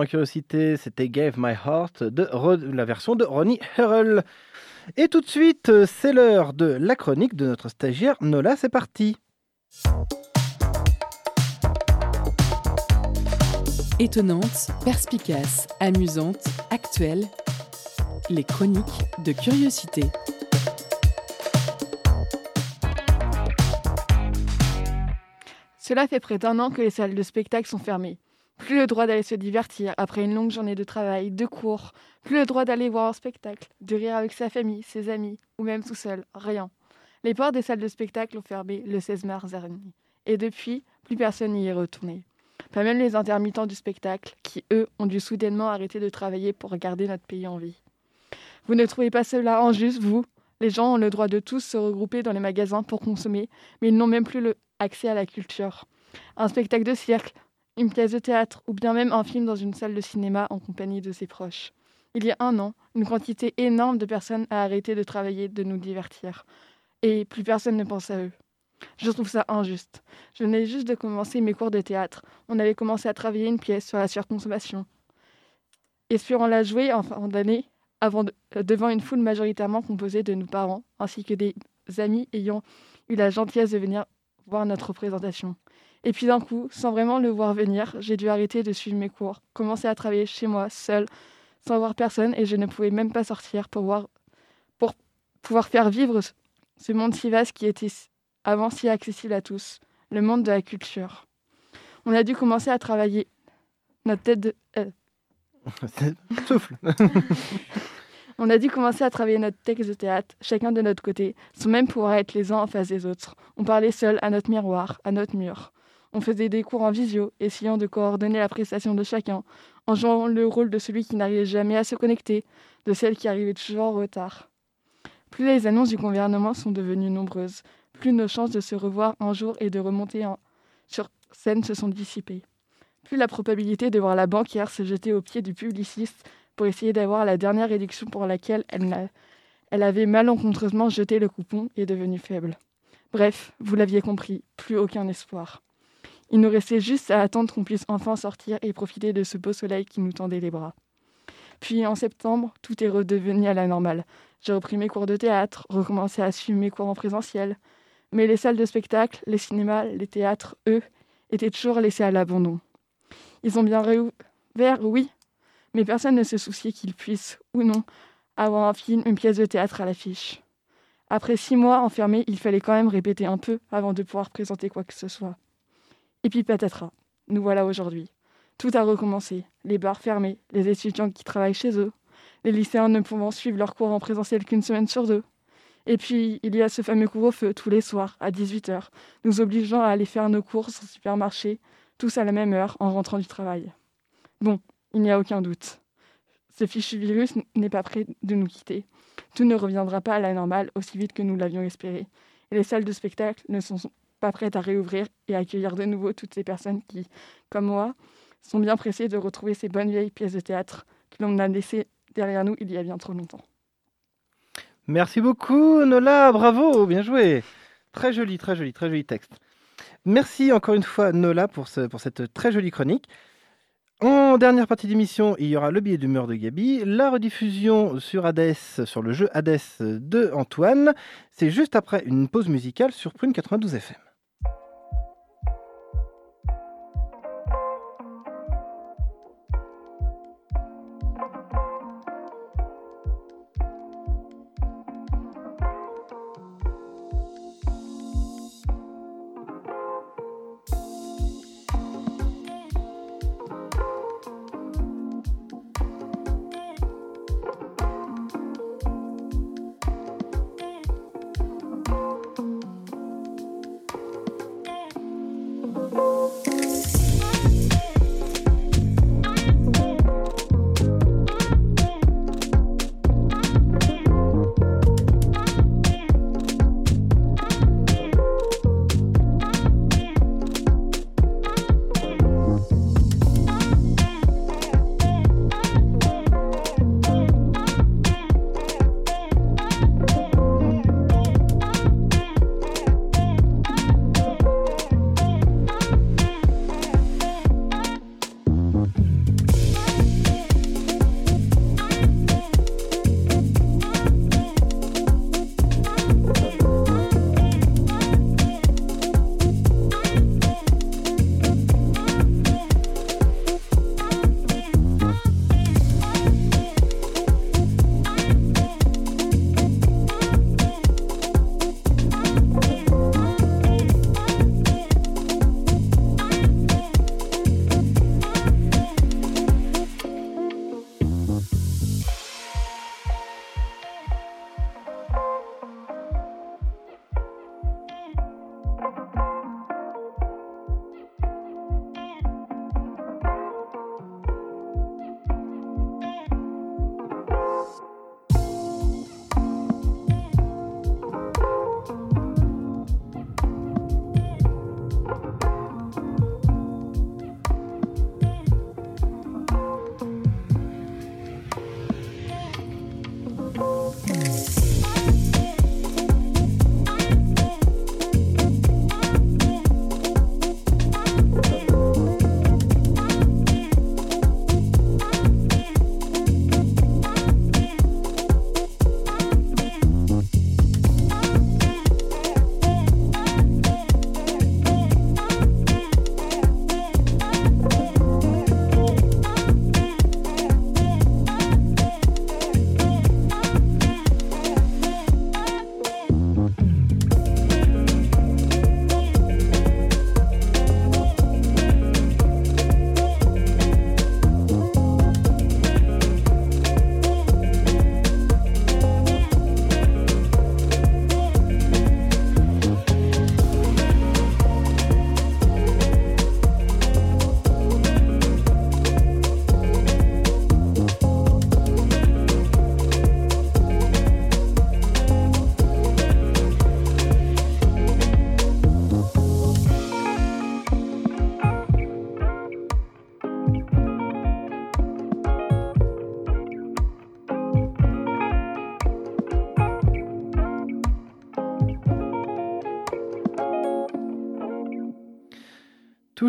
Speaker 1: dans Curiosité, c'était Gave My Heart de la version de Ronnie Herrell. Et tout de suite, euh, c'est l'heure de la chronique de notre stagiaire Nola. C'est parti.
Speaker 5: Étonnante, perspicace, amusante, actuelle. Les chroniques de curiosité.
Speaker 11: Cela fait près d'un an que les salles de spectacle sont fermées. Plus le droit d'aller se divertir après une longue journée de travail, de cours, plus le droit d'aller voir un spectacle, de rire avec sa famille, ses amis, ou même tout seul, rien. Les portes des salles de spectacle ont fermé le 16 mars dernier. Et depuis, plus personne n'y est retourné. Pas même les intermittents du spectacle, qui, eux, ont dû soudainement arrêter de travailler pour garder notre pays en vie. Vous ne trouvez pas cela injuste, vous? Les gens ont le droit de tous se regrouper dans les magasins pour consommer, mais ils n'ont même plus le accès à la culture. Un spectacle de cirque, une pièce de théâtre ou bien même un film dans une salle de cinéma en compagnie de ses proches. Il y a un an, une quantité énorme de personnes a arrêté de travailler, de nous divertir. Et plus personne ne pense à eux. Je trouve ça injuste. Je venais juste de commencer mes cours de théâtre. On avait commencé à travailler une pièce sur la surconsommation. Espérant la jouer en fin d'année, euh, devant une foule majoritairement composée de nos parents, ainsi que des amis ayant eu la gentillesse de venir voir notre représentation. Et puis d'un coup, sans vraiment le voir venir, j'ai dû arrêter de suivre mes cours, commencer à travailler chez moi, seule, sans voir personne, et je ne pouvais même pas sortir pour, voir, pour pouvoir faire vivre ce- monde si vaste qui était avant si accessible à tous, le monde de la culture. On a dû commencer à travailler notre tête de... euh,
Speaker 1: Souffle. [laughs]
Speaker 11: On a dû commencer à travailler notre texte de théâtre, chacun de notre côté, sans même pouvoir être les uns en face des autres. On parlait seul à notre miroir, à notre mur. On faisait des cours en visio, essayant de coordonner la prestation de chacun, en jouant le rôle de celui qui n'arrivait jamais à se connecter, de celle qui arrivait toujours en retard. Plus les annonces du gouvernement sont devenues nombreuses, plus nos chances de se revoir un jour et de remonter sur scène se sont dissipées. Plus la probabilité de voir la banquière se jeter aux pieds du publiciste pour essayer d'avoir la dernière réduction pour laquelle elle avait malencontreusement jeté le coupon est devenue faible. Bref, vous l'aviez compris, plus aucun espoir. Il nous restait juste à attendre qu'on puisse enfin sortir et profiter de ce beau soleil qui nous tendait les bras. Puis en septembre, tout est redevenu à la normale. J'ai repris mes cours de théâtre, recommencé à suivre mes cours en présentiel. Mais les salles de spectacle, les cinémas, les théâtres, eux, étaient toujours laissés à l'abandon. Ils ont bien réouvert, oui, mais personne ne se souciait qu'ils puissent, ou non, avoir un film, une pièce de théâtre à l'affiche. Après six mois enfermés, il fallait quand même répéter un peu avant de pouvoir présenter quoi que ce soit. Et puis patatras, nous voilà aujourd'hui. Tout a recommencé, les bars fermés, les étudiants qui travaillent chez eux, les lycéens ne pouvant suivre leurs cours en présentiel qu'une semaine sur deux. Et puis, il y a ce fameux couvre-feu tous les soirs, à 18h, nous obligeant à aller faire nos courses au supermarché, tous à la même heure, en rentrant du travail. Bon, il n'y a aucun doute. Ce fichu virus n'est pas prêt de nous quitter. Tout ne reviendra pas à la normale aussi vite que nous l'avions espéré. Et les salles de spectacle ne sont pas prêtes à réouvrir et accueillir de nouveau toutes ces personnes qui, comme moi, sont bien pressées de retrouver ces bonnes vieilles pièces de théâtre que l'on a laissées derrière nous il y a bien trop longtemps.
Speaker 1: Merci beaucoup, Nola. Bravo, bien joué. Très joli, très joli, très joli texte. Merci encore une fois, Nola, pour cette très jolie chronique. En dernière partie d'émission, il y aura le billet d'humeur de Gabi, la rediffusion sur Hades, sur le jeu Hades de Antoine. C'est juste après une pause musicale sur Prune 92 FM.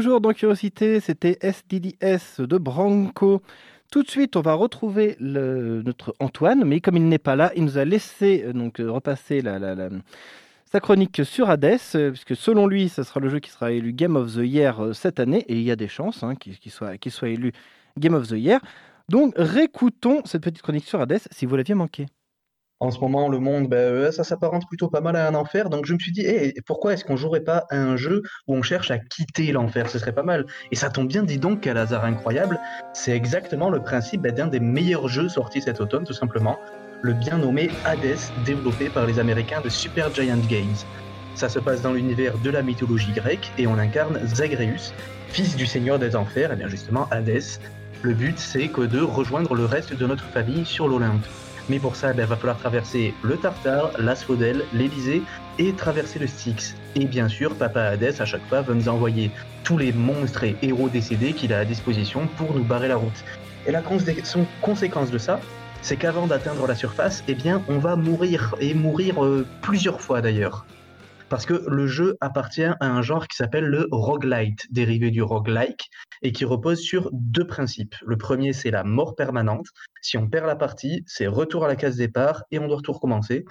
Speaker 1: Toujours dans Curiosité, c'était SDDS de Branco. Tout de suite, on va retrouver notre Antoine, mais comme il n'est pas là, il nous a laissé euh, donc euh, repasser la, sa chronique sur Hades, euh, puisque selon lui, ce sera le jeu qui sera élu Game of the Year cette année, et il y a des chances hein, qu'il soit, élu Game of the Year. Donc, réécoutons cette petite chronique sur Hades si vous l'aviez manqué.
Speaker 12: En ce moment, le monde, ben, euh, ça s'apparente plutôt pas mal à un enfer. Donc je me suis dit, Eh, pourquoi est-ce qu'on jouerait pas à un jeu où on cherche à quitter l'enfer? Ce serait pas mal. Et ça tombe bien, dis donc, quel hasard incroyable. C'est exactement le principe ben, d'un des meilleurs jeux sortis cet automne, tout simplement. Le bien nommé Hades, développé par les Américains de Super Giant Games. Ça se passe dans l'univers de la mythologie grecque et on incarne Zagreus, fils du seigneur des enfers, et bien justement Hadès. Le but, c'est que de rejoindre le reste de notre famille sur l'Olympe. Mais pour ça, il va falloir traverser le Tartare, l'Asphodèle, l'Élysée et traverser le Styx. Et bien sûr, Papa Hadès, à chaque fois, va nous envoyer tous les monstres et héros décédés qu'il a à disposition pour nous barrer la route. Et la conséquence de ça, c'est qu'avant d'atteindre la surface, eh bien, on va mourir, et mourir euh, plusieurs fois d'ailleurs. Parce que le jeu appartient à un genre qui s'appelle le roguelite, dérivé du roguelike, et qui repose sur deux principes. Le premier, c'est la mort permanente. Si on perd la partie, c'est retour à la case départ et on doit tout recommencer.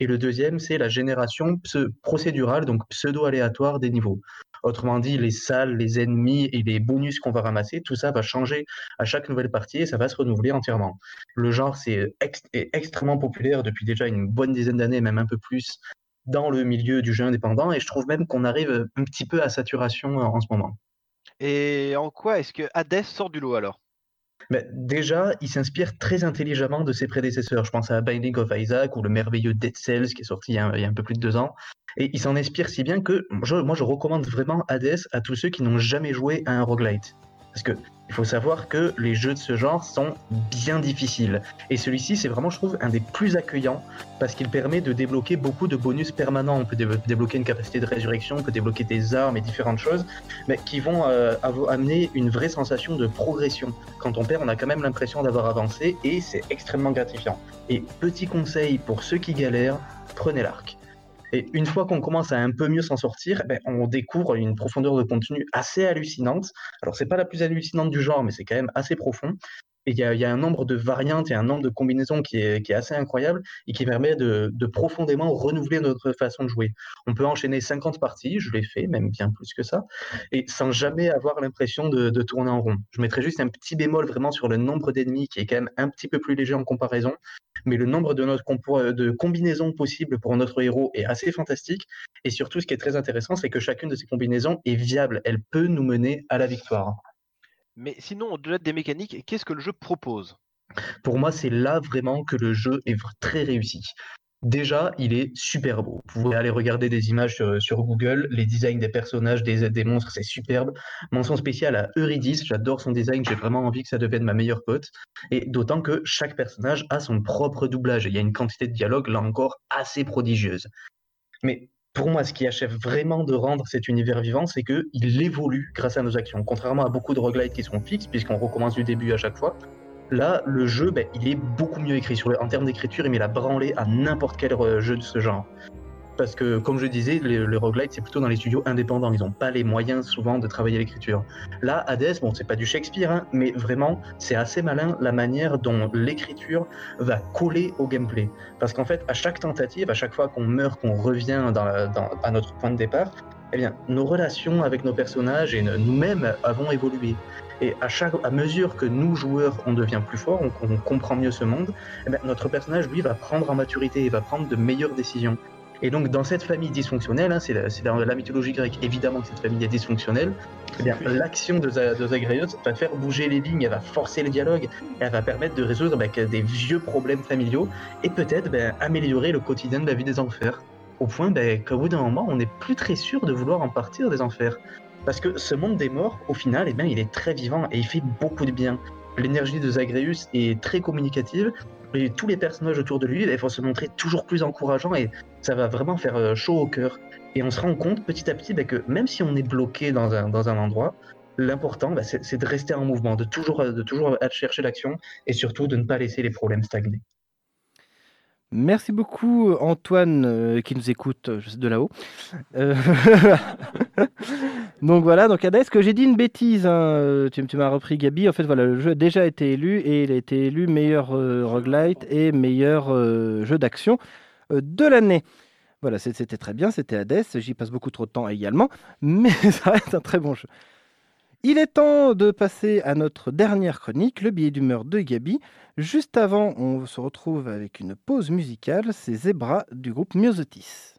Speaker 12: Et le deuxième, c'est la génération procédurale, donc pseudo-aléatoire des niveaux. Autrement dit, les salles, les ennemis et les bonus qu'on va ramasser, tout ça va changer à chaque nouvelle partie et ça va se renouveler entièrement. Le genre c'est est extrêmement populaire depuis déjà une bonne dizaine d'années, même un peu plus, dans le milieu du jeu indépendant et je trouve même qu'on arrive un petit peu à saturation en en ce moment.
Speaker 13: Et en quoi est-ce que Hades sort du lot alors?
Speaker 12: Mais déjà, il s'inspire très intelligemment de ses prédécesseurs. Je pense à Binding of Isaac ou le merveilleux Dead Cells qui est sorti il y a, il y a un peu plus de deux ans. Et il s'en inspire si bien que je- moi je recommande vraiment Hades à tous ceux qui n'ont jamais joué à un roguelite. Parce que il faut savoir que les jeux de ce genre sont bien difficiles. Et celui-ci, c'est vraiment, je trouve, un des plus accueillants parce qu'il permet de débloquer beaucoup de bonus permanents. On peut dé- débloquer une capacité de résurrection, on peut débloquer des armes et différentes choses, mais qui vont euh, amener une vraie sensation de progression. Quand on perd, on a quand même l'impression d'avoir avancé et c'est extrêmement gratifiant. Et petit conseil pour ceux qui galèrent, prenez l'arc. Et une fois qu'on commence à un peu mieux s'en sortir, ben, on découvre une profondeur de contenu assez hallucinante. Alors, c'est pas la plus hallucinante du genre, mais c'est quand même assez profond. Il y a, un nombre de variantes et un nombre de combinaisons qui est, assez incroyable et qui permet de, profondément renouveler notre façon de jouer. On peut enchaîner 50 parties, je l'ai fait, même bien plus que ça, et sans jamais avoir l'impression de, tourner en rond. Je mettrais juste un petit bémol vraiment sur le nombre d'ennemis qui est quand même un petit peu plus léger en comparaison, mais le nombre de, compo- de combinaisons possibles pour notre héros est assez fantastique. Et surtout, ce qui est très intéressant, c'est que chacune de ces combinaisons est viable. Elle peut nous mener à la victoire.
Speaker 13: Mais sinon, au-delà des mécaniques, qu'est-ce que le jeu propose?
Speaker 12: Pour moi, c'est là vraiment que le jeu est très réussi. Déjà, il est super beau. Vous pouvez aller regarder des images sur, Google. Les designs des personnages, des, des monstres, c'est superbe. Mention spéciale à Eurydice. J'adore son design. J'ai vraiment envie que ça devienne ma meilleure pote. Et d'autant que chaque personnage a son propre doublage. Il y a une quantité de dialogue, là encore, assez prodigieuse. Mais pour moi, ce qui achève vraiment de rendre cet univers vivant, c'est qu'il évolue grâce à nos actions. Contrairement à beaucoup de roguelites qui sont fixes, puisqu'on recommence du début à chaque fois, là, le jeu, ben, il est beaucoup mieux écrit. En termes d'écriture, il met la branlée à n'importe quel euh, jeu de ce genre. Parce que, comme je disais, les, les roguelites, c'est plutôt dans les studios indépendants. Ils n'ont pas les moyens souvent de travailler l'écriture. Là, Hades, bon, c'est pas du Shakespeare, hein, mais vraiment, c'est assez malin la manière dont l'écriture va coller au gameplay. Parce qu'en fait, à chaque tentative, à chaque fois qu'on meurt, qu'on revient à notre point de départ, eh bien, nos relations avec nos personnages et nous-mêmes avons évolué. Et à, chaque, à mesure que nous, joueurs, on devient plus forts, on, comprend mieux ce monde, eh notre personnage, lui, va prendre en maturité et va prendre de meilleures décisions. Et donc, dans cette famille dysfonctionnelle, hein, c'est dans la mythologie grecque, évidemment que cette famille est dysfonctionnelle, eh bien, l'action de, de Zagreus va faire bouger les lignes, elle va forcer le dialogue, elle va permettre de résoudre ben, que des vieux problèmes familiaux et peut-être ben, améliorer le quotidien de la vie des enfers. Au point ben, qu'au bout d'un moment, on n'est plus très sûr de vouloir en partir des enfers. Parce que ce monde des morts, au final, eh bien, il est très vivant et il fait beaucoup de bien. L'énergie de Zagreus est très communicative tous les personnages autour de lui vont se montrer toujours plus encourageants et ça va vraiment faire euh, chaud au cœur. Et on se rend compte petit à petit ben, que même si on est bloqué dans un, endroit, l'important ben, c'est de rester en mouvement, de toujours, de toujours chercher l'action et surtout de ne pas laisser les problèmes stagner.
Speaker 1: Merci beaucoup Antoine euh, qui nous écoute euh, de là-haut. Euh, [laughs] donc voilà, donc Ada, est-ce que j'ai dit une bêtise hein, euh, Tu, m'as repris Gabi. En fait voilà, le jeu a déjà été élu et il a été élu meilleur euh, roguelite et meilleur euh, jeu d'action euh, de l'année. Voilà, c'était très bien, c'était Hades, j'y passe beaucoup trop de temps également, [laughs] mais ça reste un très bon jeu. Il est temps de passer à notre dernière chronique, le billet d'humeur de Gabi. Juste avant, on se retrouve avec une pause musicale, c'est Zebra du groupe Myosotis.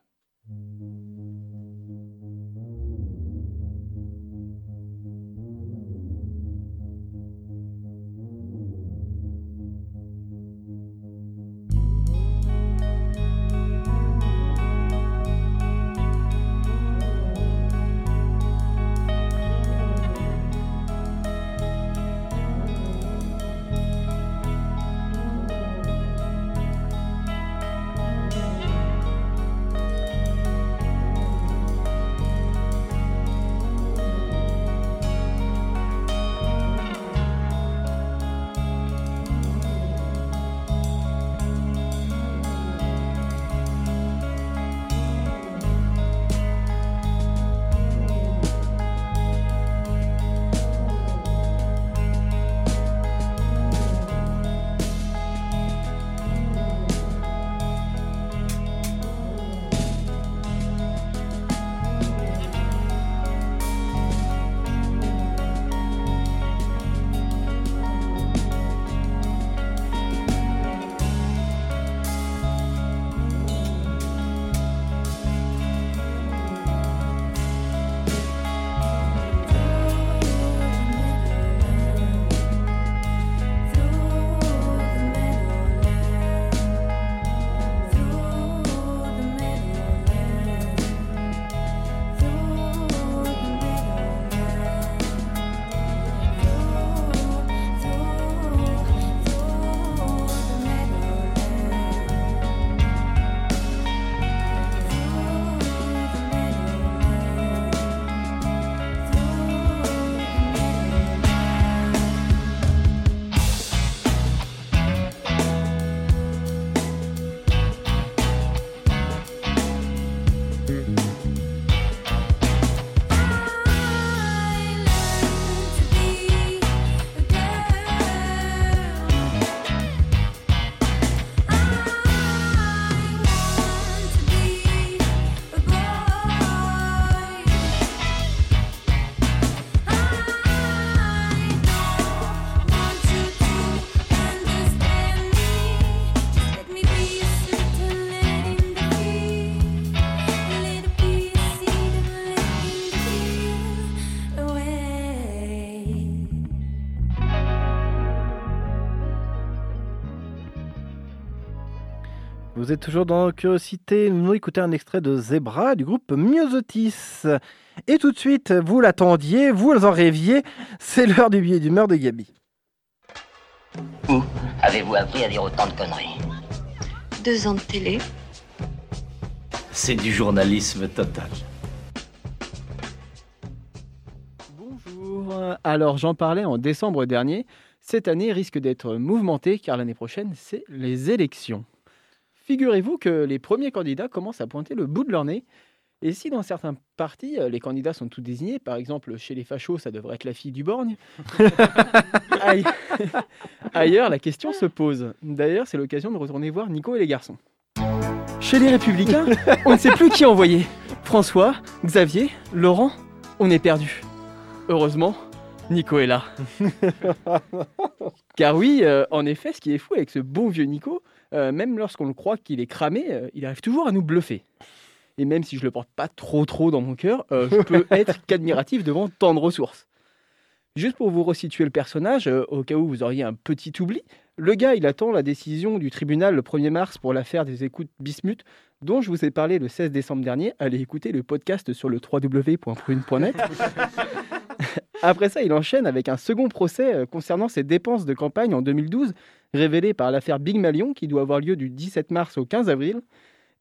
Speaker 1: Vous êtes toujours dans Curiosité. Nous allons écouter un extrait de Zebra du groupe Myosotis. Et tout de suite, vous l'attendiez, vous en rêviez, c'est l'heure du billet d'humeur de Gabi.
Speaker 14: Où avez-vous appris à dire autant de conneries?
Speaker 15: Deux ans de télé.
Speaker 16: C'est du journalisme total.
Speaker 2: Bonjour. Alors j'en parlais en décembre dernier. Cette année risque d'être mouvementée car l'année prochaine, c'est les élections. Figurez-vous que les premiers candidats commencent à pointer le bout de leur nez. Et si dans certains partis, euh, les candidats sont tous désignés, par exemple chez les fachos, ça devrait être la fille du borgne, [laughs] aille- [laughs] ailleurs, la question se pose. D'ailleurs, c'est l'occasion de retourner voir Nico et les garçons. Chez les Républicains, on ne sait plus qui envoyer. François, Xavier, Laurent, on est perdu. Heureusement, Nico est là. Car oui, euh, en effet, ce qui est fou avec ce bon vieux Nico, euh, même lorsqu'on le croit qu'il est cramé, euh, il arrive toujours à nous bluffer. Et même si je le porte pas trop trop dans mon cœur, je peux [laughs] être qu'admiratif devant tant de ressources. Juste pour vous resituer le personnage, au cas où vous auriez un petit oubli, le gars, il attend la décision du tribunal le 1er mars pour l'affaire des écoutes Bismuth, dont je vous ai parlé le 16 décembre dernier. Allez écouter le podcast sur le www.prune.net. [laughs] Après ça, il enchaîne avec un second procès euh, concernant ses dépenses de campagne en 2012, révélé par l'affaire Big Malion, qui doit avoir lieu du 17 mars au 15 avril.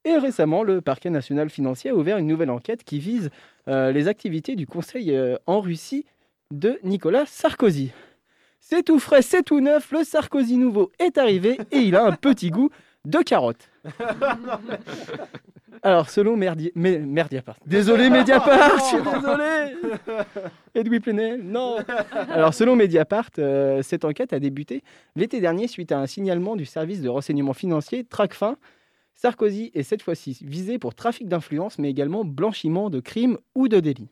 Speaker 2: Et récemment, le parquet national financier a ouvert une nouvelle enquête qui vise euh, les activités du Conseil euh, en Russie de Nicolas Sarkozy. C'est tout frais, c'est tout neuf, le Sarkozy nouveau est arrivé et il a un petit goût de carottes. [laughs] Alors, selon Merdi... Merdiapart. Désolé, [laughs] Mediapart, je suis désolé. [laughs] Edoui Plenel, non. Alors, selon Mediapart, euh, cette enquête a débuté l'été dernier suite à un signalement du service de renseignement financier Tracfin. Sarkozy est cette fois-ci visé pour trafic d'influence, mais également blanchiment de crimes ou de délits.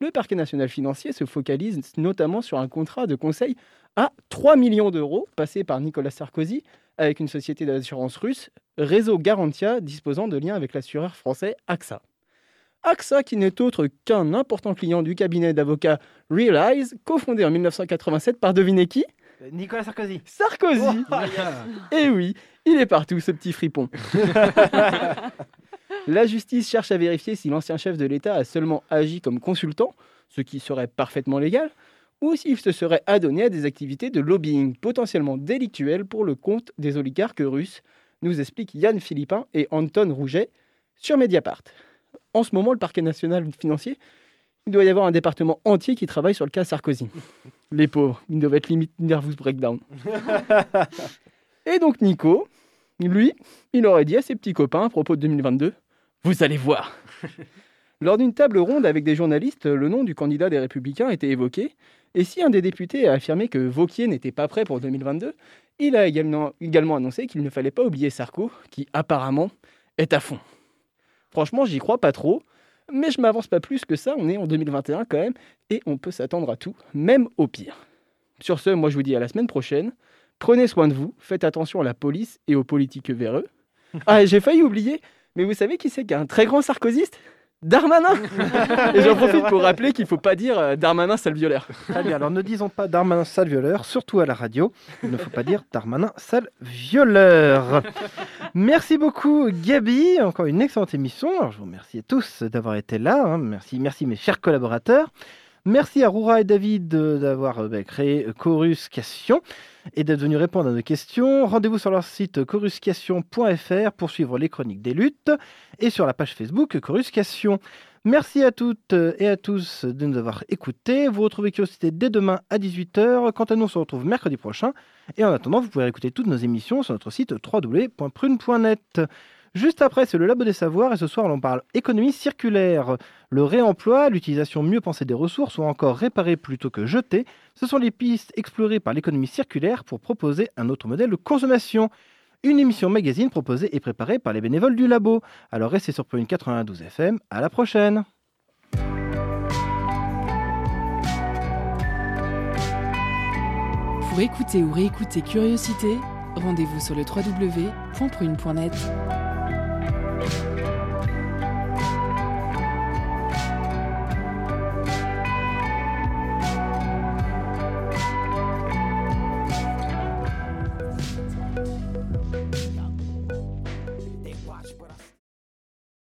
Speaker 2: Le parquet national financier se focalise notamment sur un contrat de conseil à 3 millions d'euros passé par Nicolas Sarkozy avec une société d'assurance russe, Réseau Garantia, disposant de liens avec l'assureur français AXA. AXA, qui n'est autre qu'un important client du cabinet d'avocats Realize, cofondé en 1987 par devinez qui?
Speaker 1: Nicolas Sarkozy.
Speaker 2: Sarkozy
Speaker 1: Oh, [laughs] yes.
Speaker 2: Eh oui, il est partout, ce petit fripon. [laughs] La justice cherche à vérifier si l'ancien chef de l'État a seulement agi comme consultant, ce qui serait parfaitement légal, ou s'il se serait adonné à des activités de lobbying potentiellement délictuelles pour le compte des oligarques russes, nous expliquent Yann Philippin et Anton Rouget sur Mediapart. En ce moment, le parquet national financier, il doit y avoir un département entier qui travaille sur le cas Sarkozy. [laughs] Les pauvres, ils doivent être limite nervous breakdown. [laughs] Et donc Nico, lui, il aurait dit à ses petits copains à propos de 2022, vous allez voir. [laughs] Lors d'une table ronde avec des journalistes, le nom du candidat des Républicains était évoqué, et si un des députés a affirmé que Vauquier n'était pas prêt pour 2022, il a également, annoncé qu'il ne fallait pas oublier Sarko, qui apparemment est à fond. Franchement, j'y crois pas trop, mais je m'avance pas plus que ça, on est en 2021 quand même, et on peut s'attendre à tout, même au pire. Sur ce, moi je vous dis à la semaine prochaine. Prenez soin de vous, faites attention à la police et aux politiques véreux. Ah, j'ai failli oublier, mais vous savez qui c'est qui est un très grand sarkozyste Darmanin [laughs] Et j'en profite pour rappeler qu'il ne faut pas dire euh, Darmanin sale violeur.
Speaker 1: Très bien, alors ne disons pas Darmanin sale violeur, surtout à la radio. Il ne faut pas dire Darmanin sale violeur. Merci beaucoup Gabi, encore une excellente émission. Alors, je vous remercie tous d'avoir été là. hein. Merci, merci mes chers collaborateurs. Merci à Roura et David euh, d'avoir euh, bah, créé Choruscation et d'être venus répondre à nos questions. Rendez-vous sur leur site choruscation.fr pour suivre les chroniques des luttes et sur la page Facebook Choruscation. Merci à toutes et à tous de nous avoir écoutés. Vous retrouvez Curiosité dès demain à 18h. Quant à nous, on se retrouve mercredi prochain. Et en attendant, vous pouvez écouter toutes nos émissions sur notre site www.prune.net. Juste après, c'est le Labo des Savoirs et ce soir, on parle économie circulaire. Le réemploi, l'utilisation mieux pensée des ressources ou encore réparer plutôt que jeter, ce sont les pistes explorées par l'économie circulaire pour proposer un autre modèle de consommation. Une émission magazine proposée et préparée par les bénévoles du labo. Alors restez sur Prune 92 FM. À la prochaine.
Speaker 5: Pour écouter ou réécouter Curiosité, rendez-vous sur le www.prune.net.